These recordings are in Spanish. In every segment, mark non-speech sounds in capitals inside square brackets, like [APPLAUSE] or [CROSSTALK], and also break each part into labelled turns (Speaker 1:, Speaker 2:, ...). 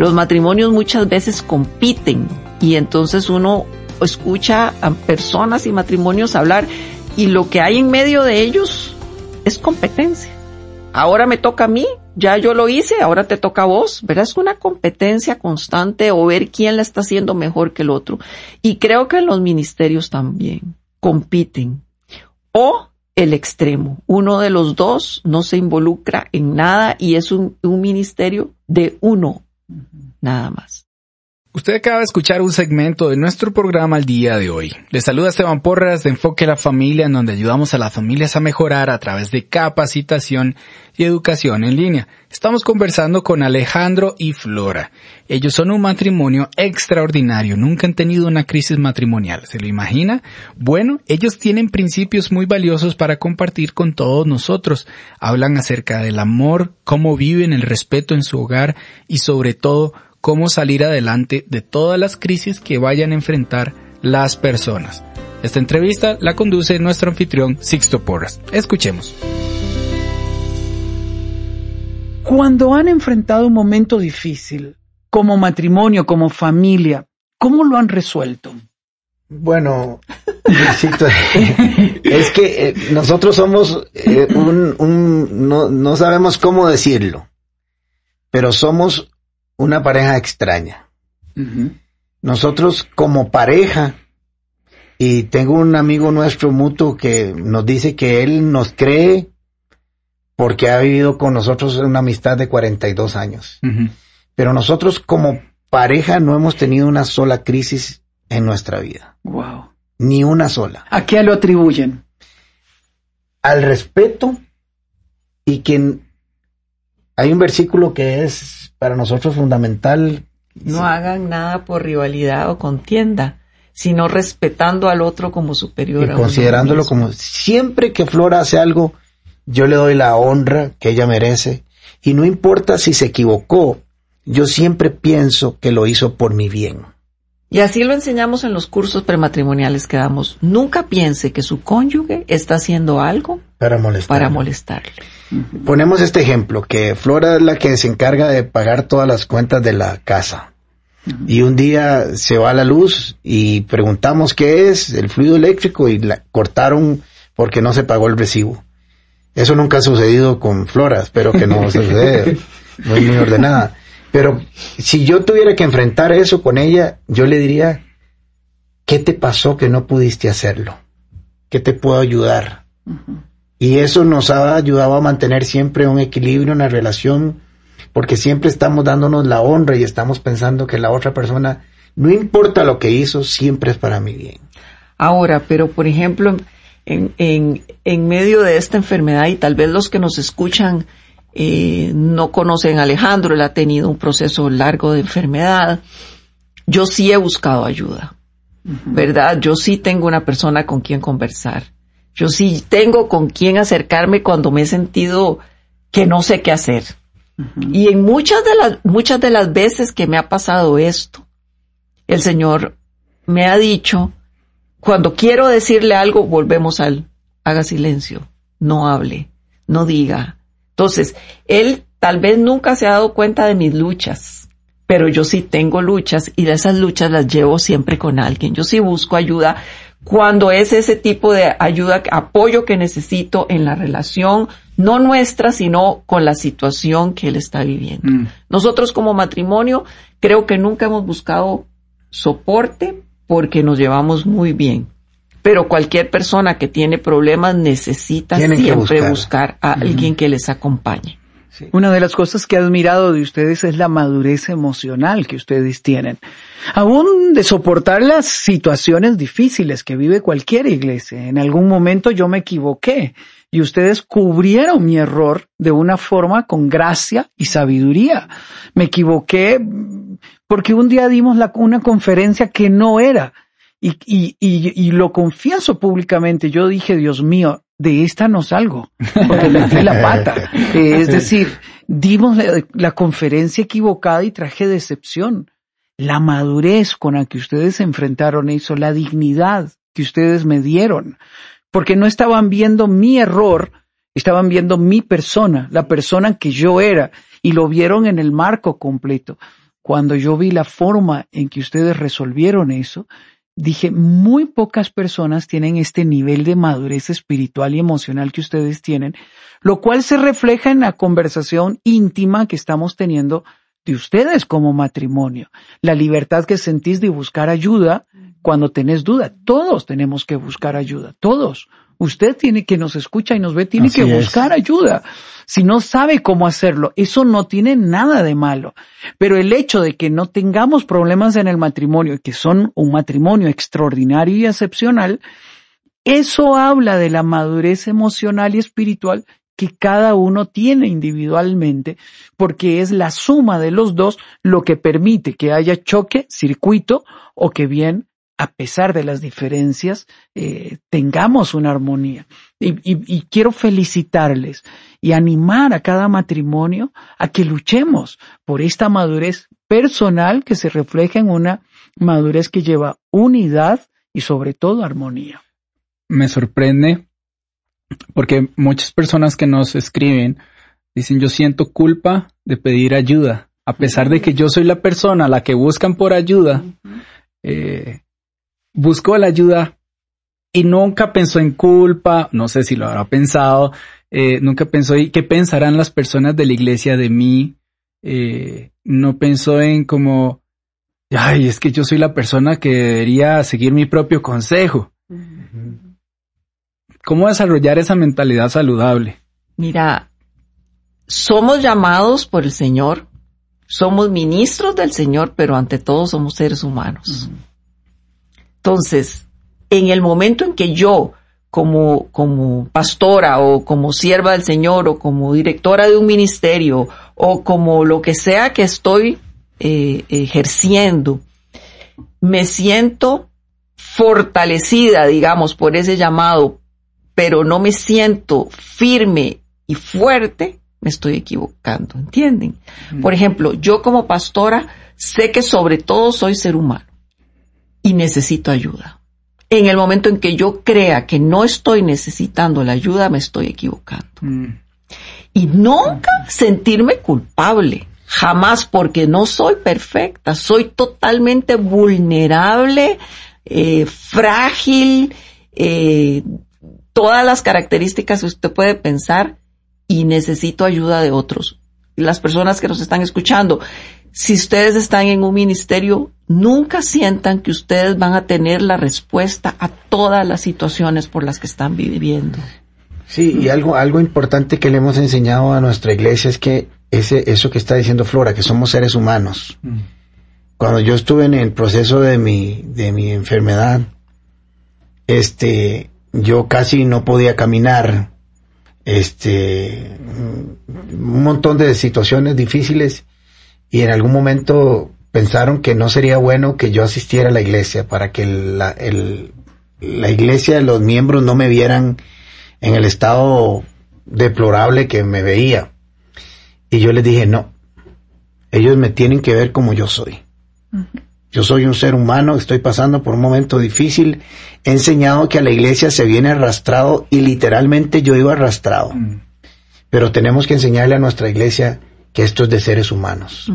Speaker 1: Los matrimonios muchas veces compiten y entonces uno escucha a personas y matrimonios hablar y lo que hay en medio de ellos es competencia. Ahora me toca a mí, ya yo lo hice, ahora te toca a vos, ¿verdad? Es una competencia constante o ver quién la está haciendo mejor que el otro. Y creo que los ministerios también compiten. O el extremo, uno de los dos no se involucra en nada y es un, un ministerio de uno nada más.
Speaker 2: Usted acaba de escuchar un segmento de nuestro programa al día de hoy. Le saluda Esteban Porras de Enfoque a la Familia, en donde ayudamos a las familias a mejorar a través de capacitación y educación en línea. Estamos conversando con Alejandro y Flora. Ellos son un matrimonio extraordinario, nunca han tenido una crisis matrimonial. ¿Se lo imagina? Bueno, ellos tienen principios muy valiosos para compartir con todos nosotros. Hablan acerca del amor, cómo viven el respeto en su hogar y sobre todo cómo salir adelante de todas las crisis que vayan a enfrentar las personas. Esta entrevista la conduce nuestro anfitrión Sixto Porras. Escuchemos.
Speaker 3: Cuando han enfrentado un momento difícil, como matrimonio, como familia, ¿cómo lo han resuelto?
Speaker 4: Bueno, [LAUGHS] es que eh, nosotros somos eh, un, un no, no sabemos cómo decirlo, pero somos una pareja extraña. Nosotros como pareja, y tengo un amigo nuestro mutuo que nos dice que él nos cree porque ha vivido con nosotros una amistad de 42 años. Pero nosotros como pareja no hemos tenido una sola crisis en nuestra vida.
Speaker 3: Wow.
Speaker 4: Ni una sola.
Speaker 3: ¿A qué lo atribuyen?
Speaker 4: Al respeto y que hay un versículo que es para nosotros fundamental.
Speaker 1: No hagan nada por rivalidad o contienda, sino respetando al otro como superior.
Speaker 4: Y considerándolo como siempre que Flora hace algo, yo le doy la honra que ella merece. Y no importa si se equivocó, yo siempre pienso que lo hizo por mi bien.
Speaker 1: Y así lo enseñamos en los cursos prematrimoniales que damos. Nunca piense que su cónyuge está haciendo algo
Speaker 4: para molestarle.
Speaker 1: Para molestarle.
Speaker 4: Ponemos este ejemplo, que Flora es la que se encarga de pagar todas las cuentas de la casa. Y un día se va la luz y preguntamos qué es el fluido eléctrico y la cortaron porque no se pagó el recibo. Eso nunca ha sucedido con Flora, espero que no suceda, no es muy ordenada. Pero si yo tuviera que enfrentar eso con ella, yo le diría, ¿qué te pasó que no pudiste hacerlo? ¿Qué te puedo ayudar? Y eso nos ha ayudado a mantener siempre un equilibrio, una relación, porque siempre estamos dándonos la honra y estamos pensando que la otra persona, no importa lo que hizo, siempre es para mi bien.
Speaker 1: Ahora, pero por ejemplo, en, en, en medio de esta enfermedad, y tal vez los que nos escuchan eh, no conocen a Alejandro, él ha tenido un proceso largo de enfermedad. Yo sí he buscado ayuda, ¿verdad? Yo sí tengo una persona con quien conversar. Yo sí tengo con quien acercarme cuando me he sentido que no sé qué hacer. Y en muchas de las, muchas de las veces que me ha pasado esto, el Señor me ha dicho, cuando quiero decirle algo, volvemos al, haga silencio, no hable, no diga, entonces, él tal vez nunca se ha dado cuenta de mis luchas, pero yo sí tengo luchas y esas luchas las llevo siempre con alguien. Yo sí busco ayuda cuando es ese tipo de ayuda, apoyo que necesito en la relación, no nuestra, sino con la situación que él está viviendo.
Speaker 3: Mm.
Speaker 1: Nosotros como matrimonio creo que nunca hemos buscado soporte porque nos llevamos muy bien. Pero cualquier persona que tiene problemas necesita
Speaker 4: Tienen
Speaker 1: siempre
Speaker 4: buscar.
Speaker 1: buscar a alguien que les acompañe.
Speaker 3: Una de las cosas que he admirado de ustedes es la madurez emocional que ustedes tienen. Aún de soportar las situaciones difíciles que vive cualquier iglesia. En algún momento yo me equivoqué y ustedes cubrieron mi error de una forma con gracia y sabiduría. Me equivoqué porque un día dimos una conferencia que no era. Y, y, y, y lo confieso públicamente. Yo dije, Dios mío, de esta no salgo, porque metí la pata. Eh, [LAUGHS] es decir, dimos la, la conferencia equivocada y traje decepción. La madurez con la que ustedes se enfrentaron eso, la dignidad que ustedes me dieron, porque no estaban viendo mi error, estaban viendo mi persona, la persona que yo era, y lo vieron en el marco completo. Cuando yo vi la forma en que ustedes resolvieron eso, dije, muy pocas personas tienen este nivel de madurez espiritual y emocional que ustedes tienen, lo cual se refleja en la conversación íntima que estamos teniendo de ustedes como matrimonio. La libertad que sentís de buscar ayuda cuando tenés duda. Todos tenemos que buscar ayuda, todos. Usted tiene que nos escucha y nos ve, tiene
Speaker 4: Así
Speaker 3: que
Speaker 4: es.
Speaker 3: buscar ayuda. Si no sabe cómo hacerlo, eso no tiene nada de malo. Pero el hecho de que no tengamos problemas en el matrimonio, que son un matrimonio extraordinario y excepcional, eso habla de la madurez emocional y espiritual que cada uno tiene individualmente, porque es la suma de los dos lo que permite que haya choque, circuito, o que bien, a pesar de las diferencias, eh, tengamos una armonía. Y, quiero felicitarles y animar a cada matrimonio a que luchemos por esta madurez personal que se refleja en una madurez que lleva unidad y sobre todo armonía.
Speaker 2: me sorprende porque muchas personas que nos escriben dicen yo siento culpa de pedir ayuda, a pesar de que yo soy la persona a la que buscan por ayuda, eh, busco la ayuda y nunca pensó en culpa, no sé si lo habrá pensado, eh, nunca pensó y qué pensarán las personas de la iglesia de mí, eh, no pensó en como, ay, es que yo soy la persona que debería seguir mi propio consejo. ¿Cómo desarrollar esa mentalidad saludable?
Speaker 1: Mira, somos llamados por el Señor, somos ministros del Señor, pero ante todo somos seres humanos. Entonces, en el momento en que yo, como, como pastora o como sierva del Señor o como directora de un ministerio o como lo que sea que estoy eh, ejerciendo, me siento fortalecida, digamos, por ese llamado, pero no me siento firme y fuerte, me estoy equivocando, ¿entienden? Por ejemplo, yo como pastora sé que sobre todo soy ser humano y necesito ayuda. En el momento en que yo crea que no estoy necesitando la ayuda, me estoy equivocando. Y nunca sentirme culpable, jamás, porque no soy perfecta, soy totalmente vulnerable, eh, frágil, eh, todas las características que usted puede pensar y necesito ayuda de otros. Las personas que nos están escuchando, si ustedes están en un ministerio, nunca sientan que ustedes van a tener la respuesta a todas las situaciones por las que están viviendo.
Speaker 4: Sí, y algo, algo importante que le hemos enseñado a nuestra iglesia es que ese, eso que está diciendo Flora, que somos seres humanos. Cuando yo estuve en el proceso de mi, de mi enfermedad, este, yo casi no podía caminar, este, un montón de situaciones difíciles y en algún momento pensaron que no sería bueno que yo asistiera a la iglesia para que la, el, la iglesia, los miembros no me vieran en el estado deplorable que me veía. Y yo les dije, no, ellos me tienen que ver como yo soy. Yo soy un ser humano, estoy pasando por un momento difícil. He enseñado que a la iglesia se viene arrastrado y literalmente yo iba arrastrado. Pero tenemos que enseñarle a nuestra iglesia que esto es de seres humanos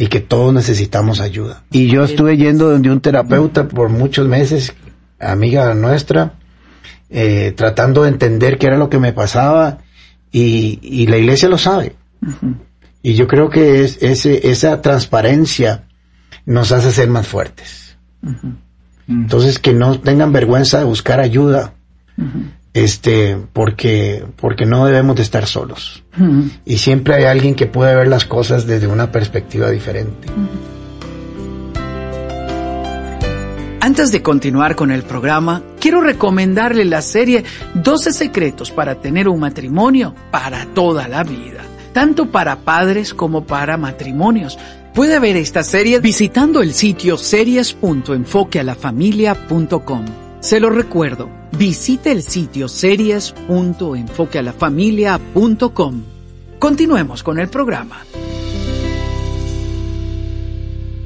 Speaker 4: y que todos necesitamos ayuda. Y yo estuve yendo donde un terapeuta por muchos meses amiga nuestra, eh, tratando de entender qué era lo que me pasaba y, y la iglesia lo sabe. Y yo creo que es, ese, esa transparencia nos hace ser más fuertes. Entonces que no tengan vergüenza de buscar ayuda, este, porque, porque no debemos de estar solos. Y siempre hay alguien que puede ver las cosas desde una perspectiva diferente.
Speaker 3: Antes de continuar con el programa, quiero recomendarle la serie 12 secretos para tener un matrimonio para toda la vida, tanto para padres como para matrimonios. Puede ver esta serie visitando el sitio series.enfoquealafamilia.com. Se lo recuerdo, visite el sitio series.enfoquealafamilia.com. Continuemos con el programa.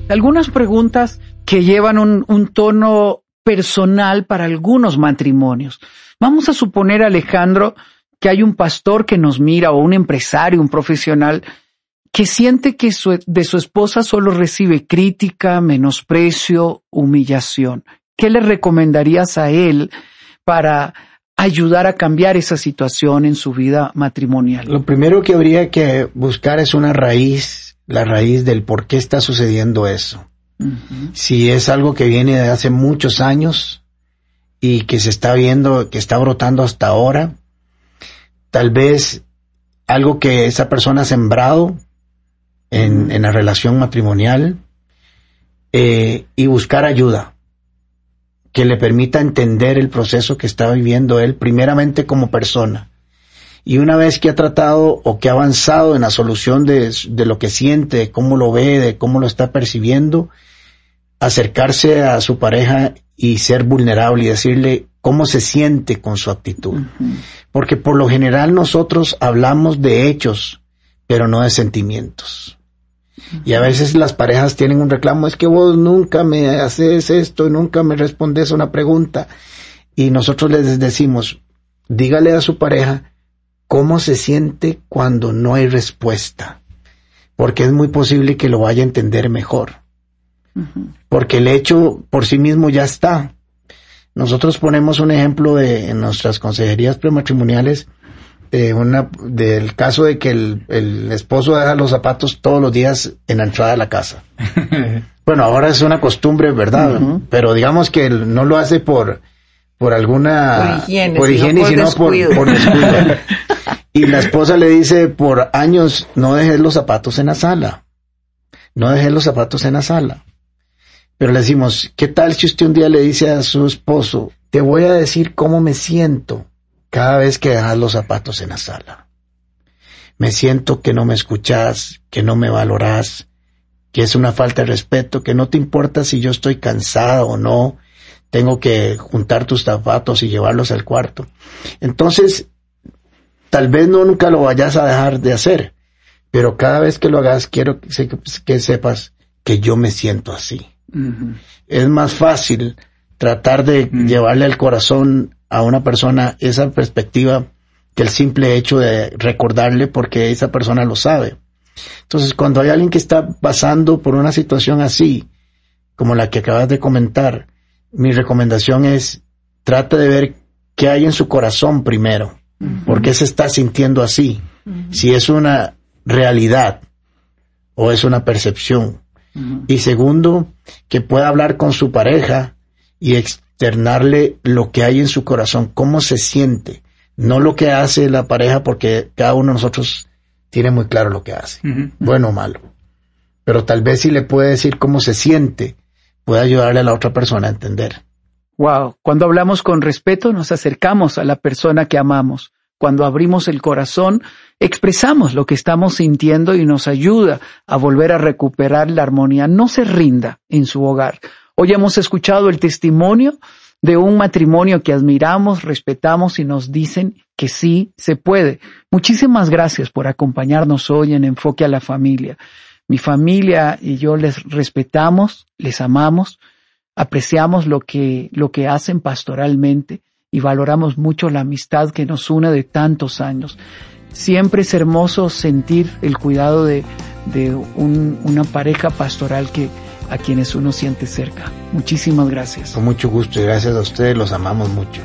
Speaker 3: Algunas preguntas que llevan un, tono personal para algunos matrimonios. Vamos a suponer, Alejandro, que hay un pastor que nos mira o un empresario, un profesional que siente que de su esposa solo recibe crítica, menosprecio, humillación. ¿Qué le recomendarías a él para ayudar a cambiar esa situación en su vida matrimonial?
Speaker 4: Lo primero que habría que buscar es una raíz, la raíz del por qué está sucediendo eso. Si es algo que viene de hace muchos años y que se está viendo, que está brotando hasta ahora, tal vez algo que esa persona ha sembrado en, en la relación matrimonial eh, y buscar ayuda que le permita entender el proceso que está viviendo él, primeramente como persona. Y una vez que ha tratado o que ha avanzado en la solución de, de lo que siente, de cómo lo ve, de cómo lo está percibiendo, acercarse a su pareja y ser vulnerable y decirle cómo se siente con su actitud. Porque por lo general nosotros hablamos de hechos, pero no de sentimientos. Y a veces las parejas tienen un reclamo, es que vos nunca me haces esto, nunca me respondes a una pregunta. Y nosotros les decimos, dígale a su pareja cómo se siente cuando no hay respuesta, porque es muy posible que lo vaya a entender mejor. Porque el hecho por sí mismo ya está. Nosotros ponemos un ejemplo de en nuestras consejerías prematrimoniales de una, del caso de que el, el, esposo deja los zapatos todos los días en la entrada de la casa. [LAUGHS] bueno, ahora es una costumbre, ¿verdad? Pero digamos que él no lo hace por, por alguna...
Speaker 1: Por higiene,
Speaker 4: por higiene
Speaker 1: sino
Speaker 4: sino
Speaker 1: por
Speaker 4: por,
Speaker 1: descuido.
Speaker 4: por descuido. [LAUGHS] y la esposa le dice por años, no dejes los zapatos en la sala. No dejes los zapatos en la sala. Pero le decimos, ¿qué tal si usted un día le dice a su esposo, te voy a decir cómo me siento cada vez que dejas los zapatos en la sala? Me siento que no me escuchas, que no me valoras, que es una falta de respeto, que no te importa si yo estoy cansada o no, tengo que juntar tus zapatos y llevarlos al cuarto. Entonces, tal vez no nunca lo vayas a dejar de hacer, pero cada vez que lo hagas quiero que, se- que sepas que yo me siento así. Es más fácil tratar de llevarle al corazón a una persona esa perspectiva que el simple hecho de recordarle porque esa persona lo sabe. Entonces, cuando hay alguien que está pasando por una situación así, como la que acabas de comentar, mi recomendación es trata de ver qué hay en su corazón primero, por qué se está sintiendo así, si es una realidad o es una percepción. Y segundo, que pueda hablar con su pareja y externarle lo que hay en su corazón, cómo se siente, no lo que hace la pareja, porque cada uno de nosotros tiene muy claro lo que hace, bueno o malo. Pero tal vez si le puede decir cómo se siente, puede ayudarle a la otra persona a entender.
Speaker 3: Wow, cuando hablamos con respeto nos acercamos a la persona que amamos. Cuando abrimos el corazón, expresamos lo que estamos sintiendo y nos ayuda a volver a recuperar la armonía. No se rinda en su hogar. Hoy hemos escuchado el testimonio de un matrimonio que admiramos, respetamos y nos dicen que sí se puede. Muchísimas gracias por acompañarnos hoy en Enfoque a la Familia. Mi familia y yo les respetamos, les amamos, apreciamos lo que, lo que hacen pastoralmente y valoramos mucho la amistad que nos une de tantos años. Siempre es hermoso sentir el cuidado de, de un- una pareja pastoral que a quienes uno siente cerca. Muchísimas gracias.
Speaker 4: Con mucho gusto y gracias a ustedes, los amamos mucho.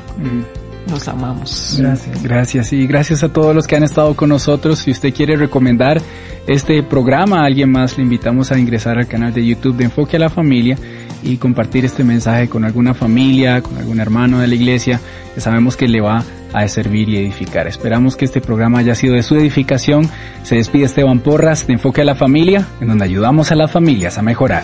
Speaker 1: Los amamos.
Speaker 2: Gracias. Gracias y gracias a todos los que han estado con nosotros. Si usted quiere recomendar este programa a alguien más, le invitamos a ingresar al canal de YouTube de Enfoque a la Familia y compartir este mensaje con alguna familia, con algún hermano de la iglesia que sabemos que le va a servir y edificar. Esperamos que este programa haya sido de su edificación. Se despide Esteban Porras de Enfoque a la Familia, en donde ayudamos a las familias a mejorar.